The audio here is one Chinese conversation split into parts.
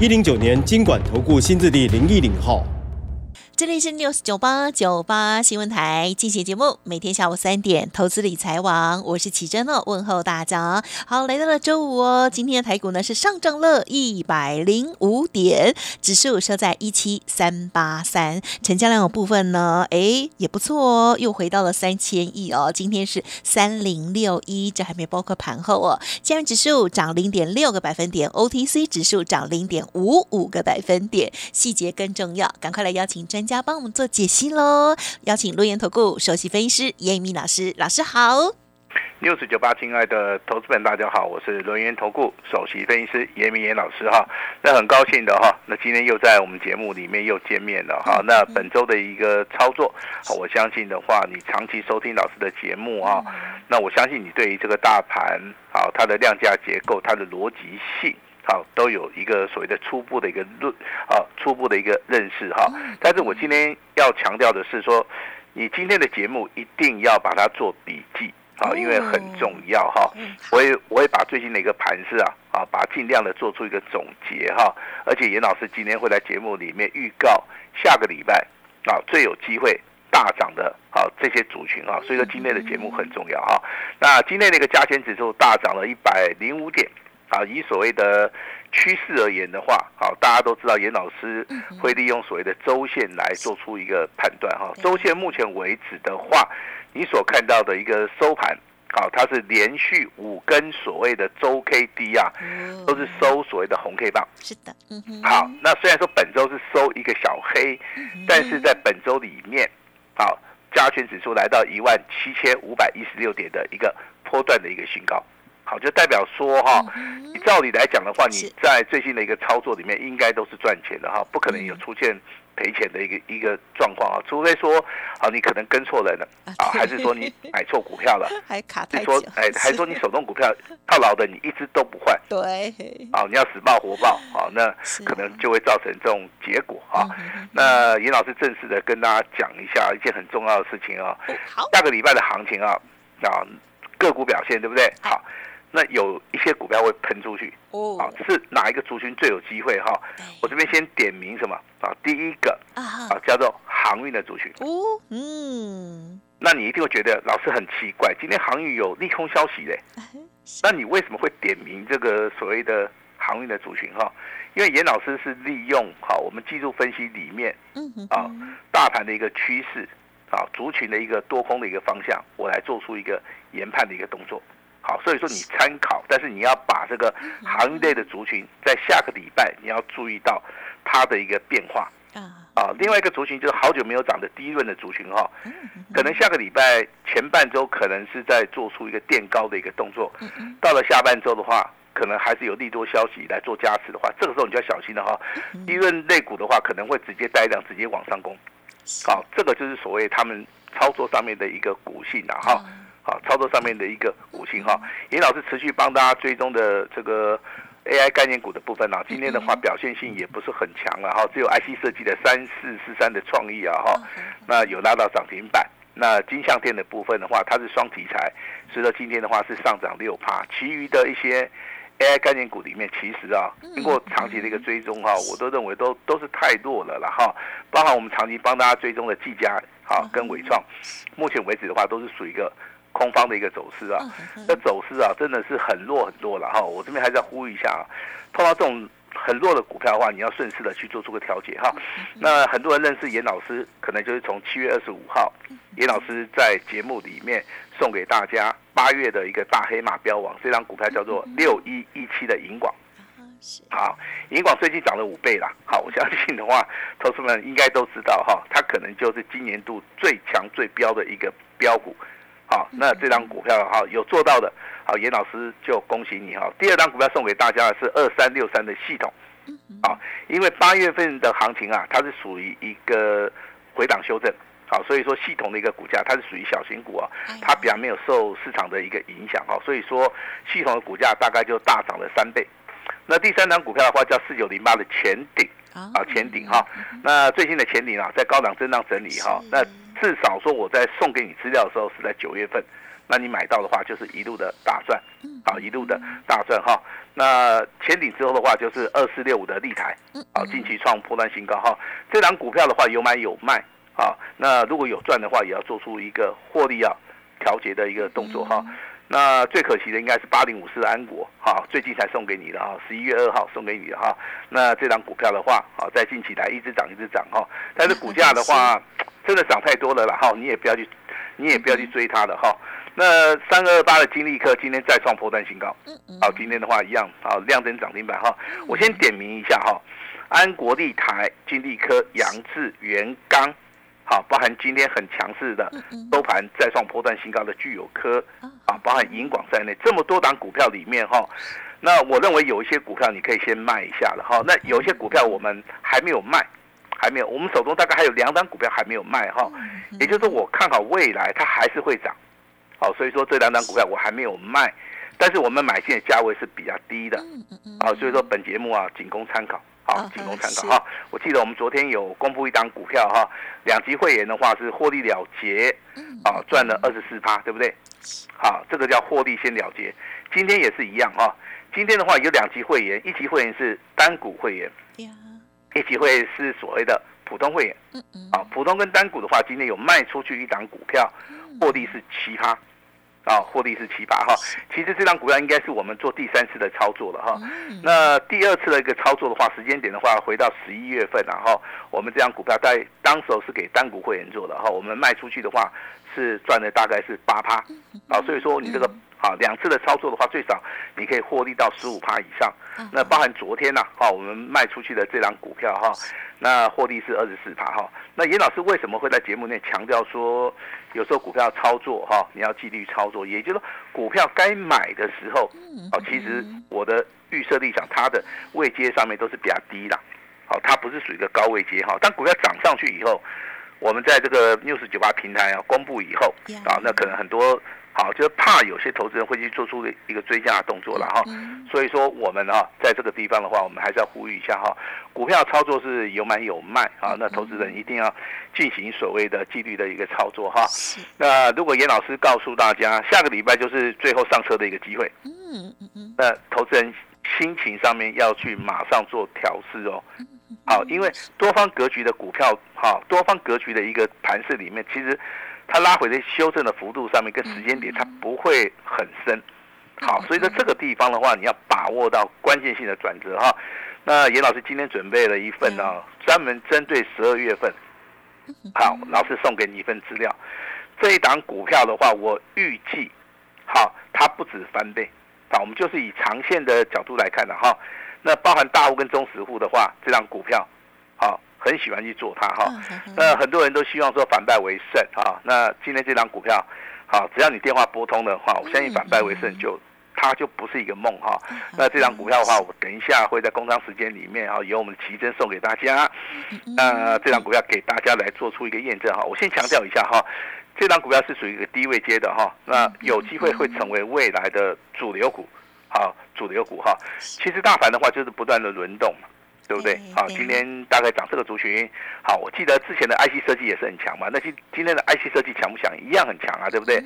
一零九年金管投顾新字第零一零号。这里是 news 九八九八新闻台进行节目，每天下午三点，投资理财网，我是启珍哦，问候大家。好，来到了周五哦，今天的台股呢是上涨了一百零五点，指数收在一七三八三，成交量的部分呢，哎也不错哦，又回到了三千亿哦。今天是三零六一，这还没包括盘后哦。加元指数涨零点六个百分点，OTC 指数涨零点五五个百分点，细节更重要，赶快来邀请专。家帮我们做解析喽！邀请陆岩投顾首席分析师严明老师，老师好。六十九八，亲爱的投资们，大家好，我是轮源投顾首席分析师严明严老师哈。那很高兴的哈，那今天又在我们节目里面又见面了哈。那本周的一个操作，我相信的话，你长期收听老师的节目啊，那我相信你对于这个大盘啊，它的量价结构，它的逻辑性。好，都有一个所谓的初步的一个论，啊，初步的一个认识哈。但是我今天要强调的是说，你今天的节目一定要把它做笔记啊，因为很重要哈。我也我也把最近的一个盘势啊，啊，把尽量的做出一个总结哈。而且严老师今天会在节目里面预告下个礼拜啊最有机会大涨的啊这些族群啊，所以说今天的节目很重要哈。那今天那个加权指数大涨了一百零五点。啊，以所谓的趋势而言的话，好，大家都知道严老师会利用所谓的周线来做出一个判断哈。周线目前为止的话，你所看到的一个收盘，好，它是连续五根所谓的周 K D 啊，都是收所谓的红 K 棒。是的，嗯哼。好，那虽然说本周是收一个小黑，但是在本周里面，好，加权指数来到一万七千五百一十六点的一个波段的一个新高。好，就代表说哈，你照理来讲的话，你在最近的一个操作里面，应该都是赚钱的哈，不可能有出现赔钱的一个一个状况啊，除非说啊，你可能跟错人了啊，还是说你买错股票了，还卡太说哎，还说你手动股票套牢的，你一直都不换，对，啊，你要死抱活抱啊，那可能就会造成这种结果啊。那严老师正式的跟大家讲一下一件很重要的事情啊，下个礼拜的行情啊，啊，个股表现对不对？好。那有一些股票会喷出去哦，啊，是哪一个族群最有机会哈？我这边先点名什么啊？第一个啊，叫做航运的族群哦，嗯，那你一定会觉得老师很奇怪，今天航运有利空消息嘞，那你为什么会点名这个所谓的航运的族群哈？因为严老师是利用好我们技术分析里面，嗯啊，大盘的一个趋势啊，族群的一个多空的一个方向，我来做出一个研判的一个动作。好，所以说你参考，但是你要把这个行业类的族群，在下个礼拜你要注意到它的一个变化啊。啊，另外一个族群就是好久没有涨的低润的族群哈，可能下个礼拜前半周可能是在做出一个垫高的一个动作，到了下半周的话，可能还是有利多消息来做加持的话，这个时候你就要小心了哈。低润类股的话，可能会直接带量直接往上攻，好，这个就是所谓他们操作上面的一个股性啊哈。好，操作上面的一个五星哈，尹老师持续帮大家追踪的这个 AI 概念股的部分啊，今天的话表现性也不是很强了哈，只有 IC 设计的三四四三的创意啊哈，那有拉到涨停板。那金相店的部分的话，它是双题材，所以说今天的话是上涨六帕。其余的一些 AI 概念股里面，其实啊，经过长期的一个追踪哈，我都认为都都是太弱了了哈。包含我们长期帮大家追踪的技嘉好跟伟创，目前为止的话都是属于一个。空方的一个走势啊，那走势啊真的是很弱很弱了哈。我这边还是要呼吁一下啊，碰到这种很弱的股票的话，你要顺势的去做出个调节哈。那很多人认识严老师，可能就是从七月二十五号，严老师在节目里面送给大家八月的一个大黑马标王，这张股票叫做六一一七的银广。好，银广最近涨了五倍了。好，我相信的话，投资们应该都知道哈，它可能就是今年度最强最标的一个标股。好，那这张股票哈有做到的，好，严老师就恭喜你哈。第二张股票送给大家的是二三六三的系统，好，因为八月份的行情啊，它是属于一个回档修正，好，所以说系统的一个股价它是属于小型股啊，它比较没有受市场的一个影响哈，所以说系统的股价大概就大涨了三倍。那第三张股票的话叫四九零八的前顶，啊前顶哈，那最新的前顶啊在高档震荡整理哈，那至少说我在送给你资料的时候是在九月份。那你买到的话，就是一路的大赚，好，一路的大赚哈。那前顶之后的话，就是二四六五的立台，好，近期创破断新高哈。这档股票的话，有买有卖啊。那如果有赚的话，也要做出一个获利啊调节的一个动作哈。那最可惜的应该是八零五四的安国哈，最近才送给你的哈，十一月二号送给你的哈。那这档股票的话，好，在近期来一直涨一直涨哈，但是股价的话，真的涨太多了啦哈，你也不要去，你也不要去追它了哈。那三二八的金利科今天再创破断新高，好，今天的话一样，好，亮灯涨停板哈。我先点名一下哈，安国立台、金利科、杨志、元刚，好，包含今天很强势的收盘再创破断新高的具有科，啊，包含银广在内这么多档股票里面哈，那我认为有一些股票你可以先卖一下了哈。那有一些股票我们还没有卖，还没有，我们手中大概还有两档股票还没有卖哈，也就是说我看好未来它还是会涨。好，所以说这两档股票我还没有卖，但是我们买进的价位是比较低的，啊，所以说本节目啊仅供参考，好，仅供参考哈。我记得我们昨天有公布一档股票哈，两级会员的话是获利了结，啊，赚了二十四趴，对不对？好，这个叫获利先了结。今天也是一样哈，今天的话有两级会员，一级会员是单股会员，一级会员是所谓的普通会员，啊，普通跟单股的话，今天有卖出去一档股票。获利是奇葩，啊，获利是奇葩哈。其实这张股票应该是我们做第三次的操作了哈。那第二次的一个操作的话，时间点的话，回到十一月份然后我们这张股票在当时候是给单股会员做的哈。我们卖出去的话是赚了大概是八趴，啊，所以说你这个啊两次的操作的话，最少你可以获利到十五趴以上。那包含昨天呐，哈，我们卖出去的这张股票哈。那获利是二十四趴哈。那严老师为什么会在节目内强调说，有时候股票操作哈，你要纪律操作，也就是说股票该买的时候，哦，其实我的预设立场，它的位阶上面都是比较低的，好，它不是属于一个高位阶哈。当股票涨上去以后，我们在这个 news 九八平台啊公布以后啊，那可能很多。好，就是怕有些投资人会去做出一个追加的动作了哈，所以说我们啊，在这个地方的话，我们还是要呼吁一下哈，股票操作是有买有卖啊，那投资人一定要进行所谓的纪律的一个操作哈。那如果严老师告诉大家，下个礼拜就是最后上车的一个机会，嗯嗯嗯，那投资人心情上面要去马上做调试哦。好，因为多方格局的股票，哈，多方格局的一个盘势里面，其实。它拉回的修正的幅度上面跟时间点，它不会很深，好，所以在这个地方的话，你要把握到关键性的转折哈。那严老师今天准备了一份呢，专门针对十二月份，好，老师送给你一份资料。这一档股票的话，我预计，好，它不止翻倍，好，我们就是以长线的角度来看的哈。那包含大户跟中实户的话，这张股票，好。很喜欢去做它哈，那很多人都希望说反败为胜啊。那今天这张股票，好，只要你电话拨通的话，我相信反败为胜就它就不是一个梦哈。那这张股票的话，我等一下会在工商时间里面啊，由我们的奇珍送给大家。那这张股票给大家来做出一个验证哈。我先强调一下哈，这张股票是属于一个低位接的哈，那有机会会成为未来的主流股，好，主流股哈。其实大盘的话就是不断的轮动。对不对？好，今天大概涨这个族群。好，我记得之前的 IC 设计也是很强嘛。那今今天的 IC 设计强不强？一样很强啊，对不对？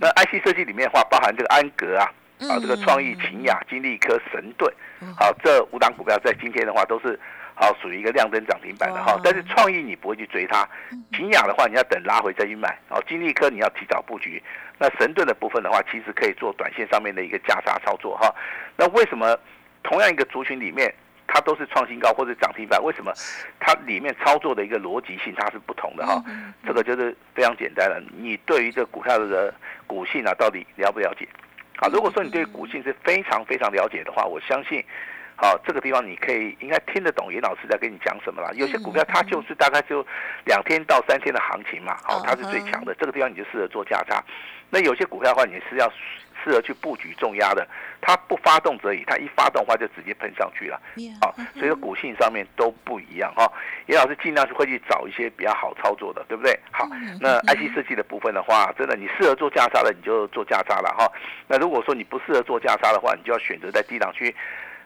那 IC 设计里面的话，包含这个安格啊，啊，这个创意、秦雅、金利科、神盾，好，这五档股票在今天的话都是好属于一个亮灯涨停板的哈。但是创意你不会去追它，秦雅的话你要等拉回再去买。好，金利科你要提早布局。那神盾的部分的话，其实可以做短线上面的一个价差操作哈。那为什么同样一个族群里面？它都是创新高或者涨停板，为什么它里面操作的一个逻辑性它是不同的哈？这个就是非常简单了。你对于这股票的股性啊，到底了不了解？啊，如果说你对股性是非常非常了解的话，我相信好，这个地方你可以应该听得懂严老师在跟你讲什么了。有些股票它就是大概就两天到三天的行情嘛，好，它是最强的，这个地方你就适合做价差。那有些股票的话，你是要。适合去布局重压的，它不发动则已，它一发动的话就直接喷上去了。好，所以说股性上面都不一样哈。严老师尽量是会去找一些比较好操作的，对不对？好，那 IC 设计的部分的话，真的你适合做价差的，你就做价差了哈。那如果说你不适合做价差的话，你就要选择在低档区。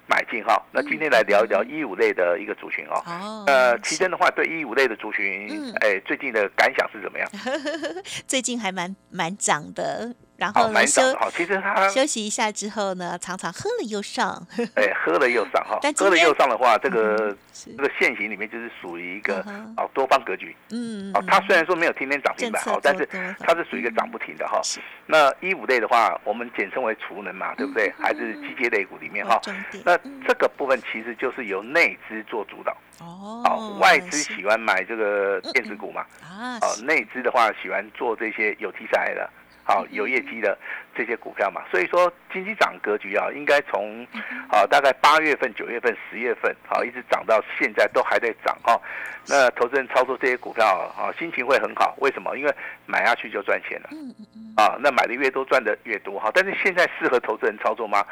买进哈，那今天来聊一聊一五类的一个族群哦。哦。呃，奇珍的话，对一五类的族群，哎，最近的感想是怎么样？最近还蛮蛮涨的。然后呢，休其实他休息一下之后呢，常常喝了又上。哎，喝了又上哈，喝了又上的话，这个这个现形里面就是属于一个哦多方格局。嗯哦，它虽然说没有天天涨停板哈，但是它是属于一个涨不停的哈。那一五类的话，我们简称为储能嘛，对不对？还是机械类股里面哈。那这个部分其实就是由内资做主导。哦。哦，外资喜欢买这个电子股嘛？啊。哦，内资的话喜欢做这些有题材的。好，有业绩的这些股票嘛，所以说经济涨格局啊，应该从啊大概八月份、九月份、十月份，好一直涨到现在都还在涨哈。那投资人操作这些股票啊，心情会很好，为什么？因为买下去就赚钱了。啊，那买的越多，赚的越多哈。但是现在适合投资人操作吗？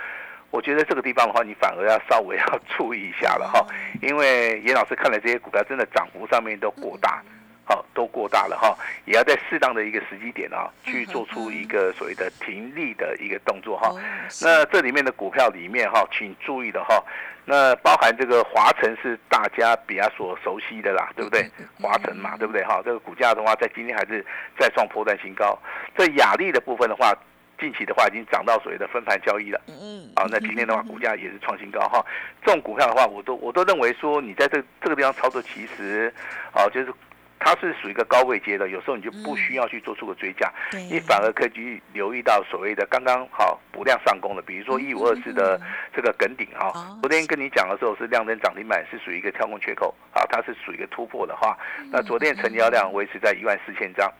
我觉得这个地方的话，你反而要稍微要 注意一下了哈，因为严老师看了这些股票，真的涨幅上面都过大。好，都过大了哈，也要在适当的一个时机点啊，去做出一个所谓的停利的一个动作哈。那这里面的股票里面哈，请注意的哈，那包含这个华晨是大家比较所熟悉的啦，对不对？华晨嘛，对不对哈？这个股价的话，在今天还是再创破断新高。这雅丽的部分的话，近期的话已经涨到所谓的分盘交易了。嗯嗯。好，那今天的话，股价也是创新高哈。这种股票的话，我都我都认为说，你在这这个地方操作，其实啊，就是。它是属于一个高位阶的，有时候你就不需要去做出个追加，你反而可以去留意到所谓的刚刚好补量上攻的，比如说一五二四的这个梗顶哈。昨天跟你讲的时候是量增涨停板，是属于一个跳空缺口啊，它是属于一个突破的话，那昨天成交量维持在一万四千张，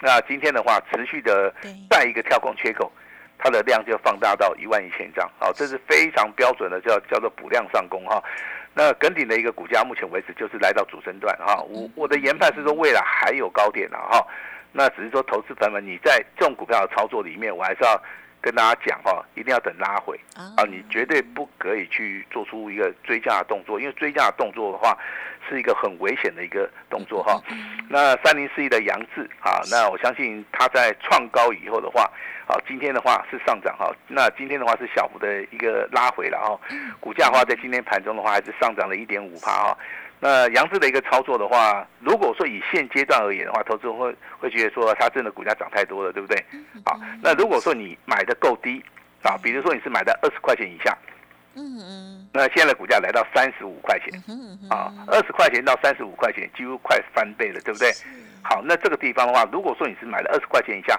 那今天的话持续的再一个跳空缺口，它的量就放大到一万一千张，好，这是非常标准的叫叫做补量上攻哈。那耿鼎的一个股价，目前为止就是来到主升段哈。我我的研判是说，未来还有高点的哈。那只是说，投资朋友们，你在这种股票的操作里面，我还是要跟大家讲哈，一定要等拉回啊，你绝对不可以去做出一个追加的动作，因为追加的动作的话。是一个很危险的一个动作哈，那三零四一的杨志啊，那我相信它在创高以后的话，啊，今天的话是上涨哈，那今天的话是小幅的一个拉回了哈，股价的话在今天盘中的话还是上涨了一点五帕哈，那杨志的一个操作的话，如果说以现阶段而言的话，投资人会会觉得说它真的股价涨太多了，对不对？好，那如果说你买的够低啊，比如说你是买在二十块钱以下。嗯嗯，那现在股价来到三十五块钱，啊，二十块钱到三十五块钱，几乎快翻倍了，对不对？好，那这个地方的话，如果说你是买了二十块钱以下，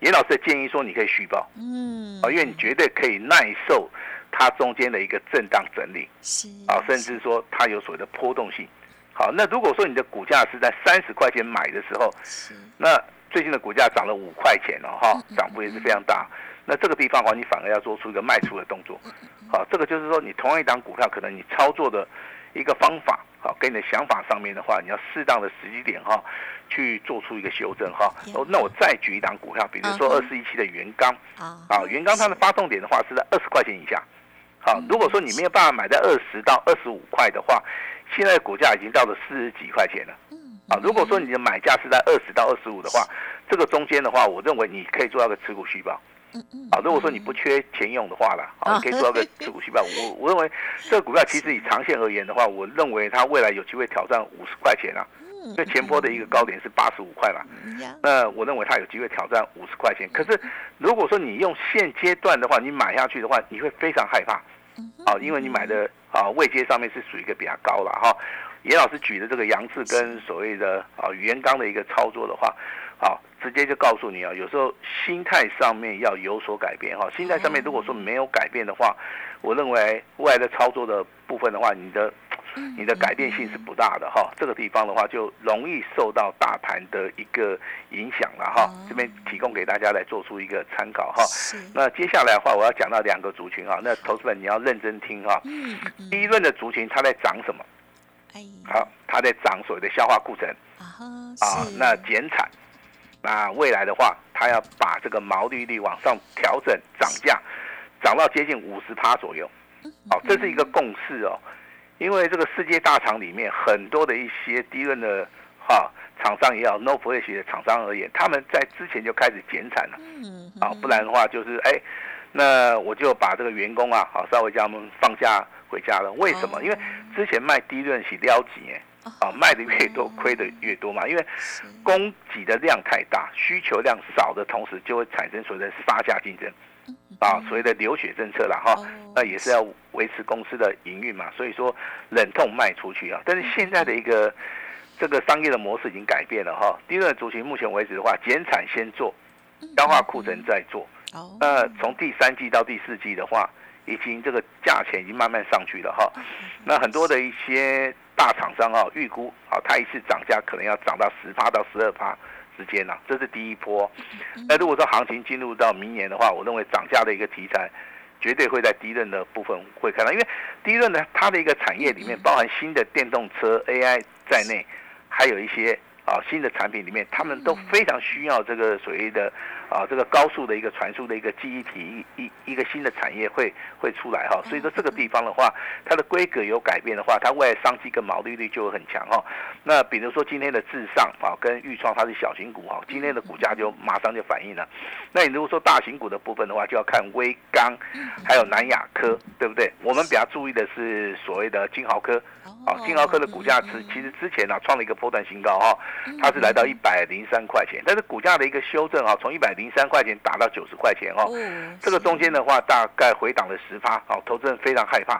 严老师的建议说你可以续报，嗯，啊，因为你绝对可以耐受它中间的一个震荡整理，是啊，甚至说它有所谓的波动性。好，那如果说你的股价是在三十块钱买的时候，是，那最近的股价涨了五块钱了哈，涨幅也是非常大。那这个地方的话，你反而要做出一个卖出的动作。好，这个就是说，你同样一档股票，可能你操作的一个方法，好，跟你的想法上面的话，你要适当的时机点哈，去做出一个修正哈。哦，那我再举一档股票，比如说二四一七的元刚啊，啊，元刚它的发动点的话是在二十块钱以下。好，如果说你没有办法买在二十到二十五块的话，现在股价已经到了四十几块钱了。啊，如果说你的买价是在二十到二十五的话，这个中间的话，我认为你可以做到个持股续报。啊，如果说你不缺钱用的话了，啊，可以做个持股续报。我我认为 这个股票其实以长线而言的话，我认为它未来有机会挑战五十块钱啊。因为前波的一个高点是八十五块嘛，那我认为它有机会挑战五十块钱。可是如果说你用现阶段的话，你买下去的话，你会非常害怕，啊，因为你买的啊位阶上面是属于一个比较高了哈。严老师举的这个杨志跟所谓的啊元刚的一个操作的话。好，直接就告诉你啊，有时候心态上面要有所改变哈。心态上面如果说没有改变的话，我认为未来的操作的部分的话，你的你的改变性是不大的哈。这个地方的话，就容易受到大盘的一个影响了哈。这边提供给大家来做出一个参考哈。那接下来的话，我要讲到两个族群哈。那投资人你要认真听哈。第一轮的族群它在涨什么？好，它在涨所谓的消化库存啊，那减产。那未来的话，它要把这个毛利率往上调整，涨价，涨到接近五十趴左右。好，这是一个共识哦。因为这个世界大厂里面很多的一些低润的哈厂商也好，no flash 的厂商而言，他们在之前就开始减产了。嗯。啊，不然的话就是哎，那我就把这个员工啊，好稍微叫他们放假回家了。为什么？因为之前卖低润是撩级哎。啊，卖的越多，亏的越多嘛，因为供给的量太大，需求量少的同时，就会产生所谓的杀价竞争，啊，所谓的流血政策啦哈，那也是要维持公司的营运嘛，所以说冷痛卖出去啊，但是现在的一个这个商业的模式已经改变了哈，第二族群目前为止的话，减产先做，消化库存再做，那从第三季到第四季的话，已经这个价钱已经慢慢上去了哈，那很多的一些。大厂商啊，预估啊，它一次涨价可能要涨到十趴到十二趴之间呢，这是第一波。那如果说行情进入到明年的话，我认为涨价的一个题材，绝对会在低润的部分会看到，因为低润呢，它的一个产业里面包含新的电动车 AI 在内，还有一些。啊，新的产品里面，他们都非常需要这个所谓的啊，这个高速的一个传输的一个记忆体，一一一个新的产业会会出来哈。所以说这个地方的话，它的规格有改变的话，它未来商机跟毛利率就会很强哈。那比如说今天的智尚啊，跟裕创它是小型股哈，今天的股价就马上就反应了。那你如果说大型股的部分的话，就要看微刚，还有南亚科，对不对？我们比较注意的是所谓的金豪科。啊，金豪科的股价是其实之前呢创了一个波段新高哈，它是来到一百零三块钱，但是股价的一个修正啊，从一百零三块钱打到九十块钱哦，这个中间的话大概回档了十趴，好，投资人非常害怕，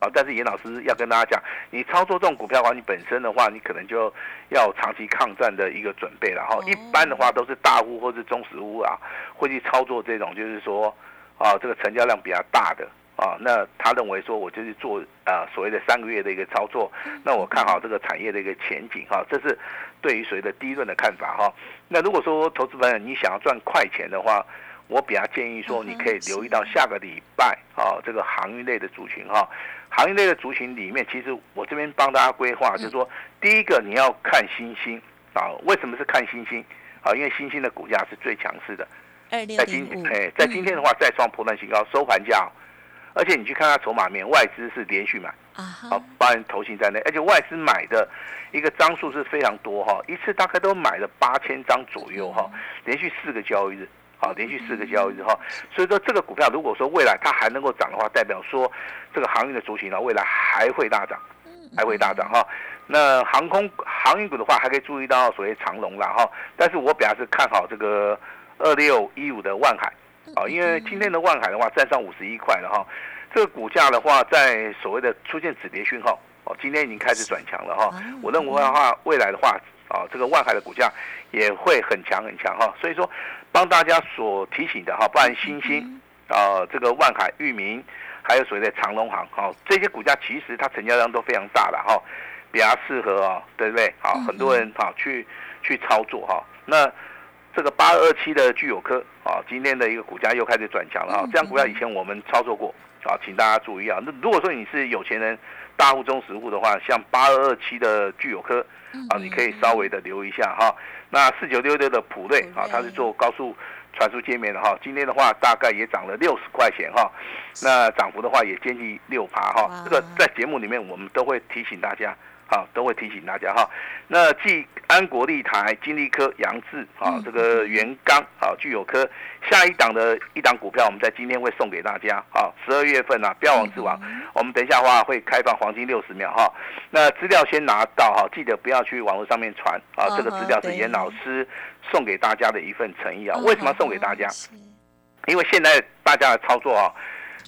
啊，但是严老师要跟大家讲，你操作这种股票的话，你本身的话，你可能就要长期抗战的一个准备了哈，一般的话都是大户或是中实户啊，会去操作这种就是说啊，这个成交量比较大的。啊，那他认为说，我就是做啊所谓的三个月的一个操作，那我看好这个产业的一个前景哈，这是对于所谓的低润的看法哈。那如果说投资朋友你想要赚快钱的话，我比较建议说，你可以留意到下个礼拜啊这个航运类的族群哈，航运类的族群里面，其实我这边帮大家规划，就是说第一个你要看星星啊，为什么是看星星啊？因为星星的股价是最强势的，在今哎在今天的话再创破断新高，收盘价。而且你去看它筹码面，外资是连续买，好，包含投信在内，而且外资买的一个张数是非常多哈，一次大概都买了八千张左右哈，连续四个交易日，好，连续四个交易日哈，所以说这个股票如果说未来它还能够涨的话，代表说这个航运的族群呢，未来还会大涨，还会大涨哈。那航空航运股的话，还可以注意到所谓长龙啦哈，但是我表示看好这个二六一五的万海。啊，因为今天的万海的话站上五十一块了哈，这个股价的话在所谓的出现止跌讯号哦，今天已经开始转强了哈。我认为的话，未来的话啊，这个万海的股价也会很强很强哈。所以说，帮大家所提醒的哈，不然新兴啊，这个万海、域名，还有所谓的长隆行哈，这些股价其实它成交量都非常大了哈，比较适合啊，对不对？好，很多人哈去去操作哈，那。这个八二七的聚友科啊，今天的一个股价又开始转强了啊！这样股票以前我们操作过啊，请大家注意啊。那如果说你是有钱人、大户中实户的话，像八二二七的聚友科啊，你可以稍微的留一下哈。那四九六六的普瑞啊，它是做高速传输界面的哈，今天的话大概也涨了六十块钱哈。那涨幅的话也接近六趴哈。这个在节目里面我们都会提醒大家。好，都会提醒大家哈。那继安国立台、金利科、杨志啊，这个元刚啊，具有科下一档的一档股票，我们在今天会送给大家啊。十二月份啊，标王之王，我们等一下的话会开放黄金六十秒哈。那资料先拿到哈，记得不要去网络上面传啊。这个资料是严老师送给大家的一份诚意啊。为什么送给大家？因为现在大家的操作啊，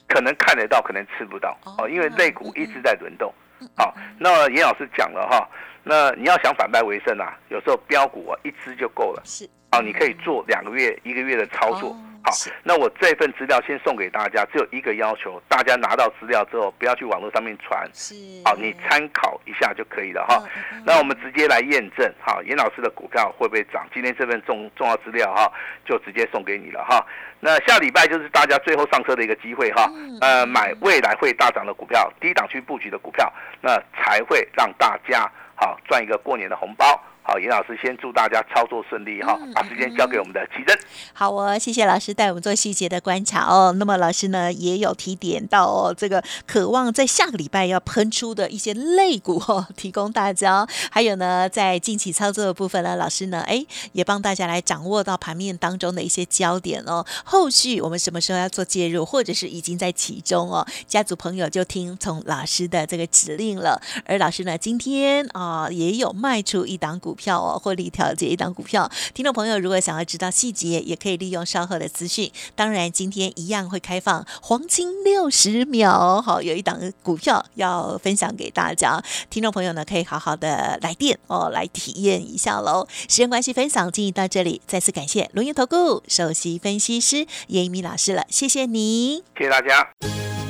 可能看得到，可能吃不到哦。因为类股一直在轮动。好，那严老师讲了哈，那你要想反败为胜啊，有时候标股啊一只就够了。是，啊，你可以做两个月、一个月的操作。好，那我这份资料先送给大家，只有一个要求，大家拿到资料之后不要去网络上面传，是，好，你参考一下就可以了哈。那我们直接来验证，哈，严老师的股票会不会涨？今天这份重重要资料哈，就直接送给你了哈。那下礼拜就是大家最后上车的一个机会哈，呃，买未来会大涨的股票，低档区布局的股票，那才会让大家好赚一个过年的红包。好，严老师先祝大家操作顺利哈，把时间交给我们的奇珍。好哦，谢谢老师带我们做细节的观察哦。那么老师呢也有提点到哦，这个渴望在下个礼拜要喷出的一些类股哦，提供大家。还有呢，在近期操作的部分呢，老师呢哎也帮大家来掌握到盘面当中的一些焦点哦。后续我们什么时候要做介入，或者是已经在其中哦，家族朋友就听从老师的这个指令了。而老师呢今天啊也有卖出一档股。票哦，获利调节一档股票，听众朋友如果想要知道细节，也可以利用稍后的资讯。当然，今天一样会开放黄金六十秒，好，有一档股票要分享给大家，听众朋友呢可以好好的来电哦，来体验一下喽。时间关系，分享进行到这里，再次感谢龙岩投顾首席分析师叶一鸣老师了，谢谢你，谢谢大家。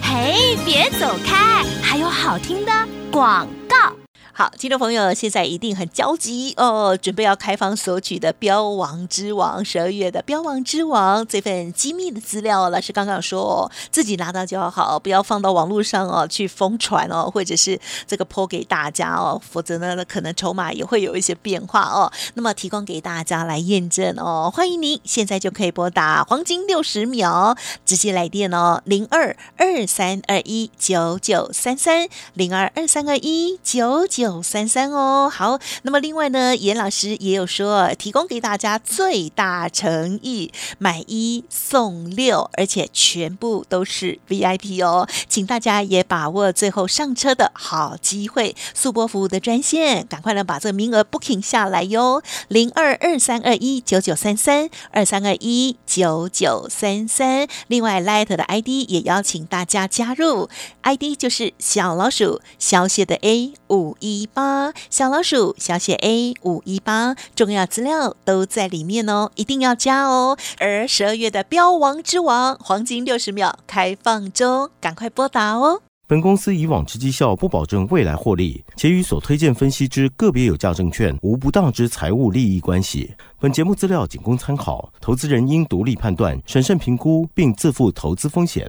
嘿，别走开，还有好听的广告。好，听众朋友，现在一定很焦急哦，准备要开放索取的《标王之王》十二月的《标王之王》这份机密的资料，老师刚刚说自己拿到就要好，不要放到网络上哦，去疯传哦，或者是这个泼给大家哦，否则呢，可能筹码也会有一些变化哦。那么提供给大家来验证哦，欢迎您现在就可以拨打黄金六十秒，直接来电哦，零二二三二一九九三三零二二三二一九九。九三三哦，好，那么另外呢，严老师也有说，提供给大家最大诚意，买一送六，而且全部都是 VIP 哦，请大家也把握最后上车的好机会，速播服务的专线，赶快呢把这个名额 booking 下来哟，零二二三二一九九三三二三二一九九三三，另外 Light 的 ID 也邀请大家加入，ID 就是小老鼠小写的 A 五一。一八小老鼠小写 A 五一八，重要资料都在里面哦，一定要加哦。而十二月的标王之王黄金六十秒开放中，赶快拨打哦。本公司以往之绩效不保证未来获利，且与所推荐分析之个别有价证券无不当之财务利益关系。本节目资料仅供参考，投资人应独立判断、审慎评估，并自负投资风险。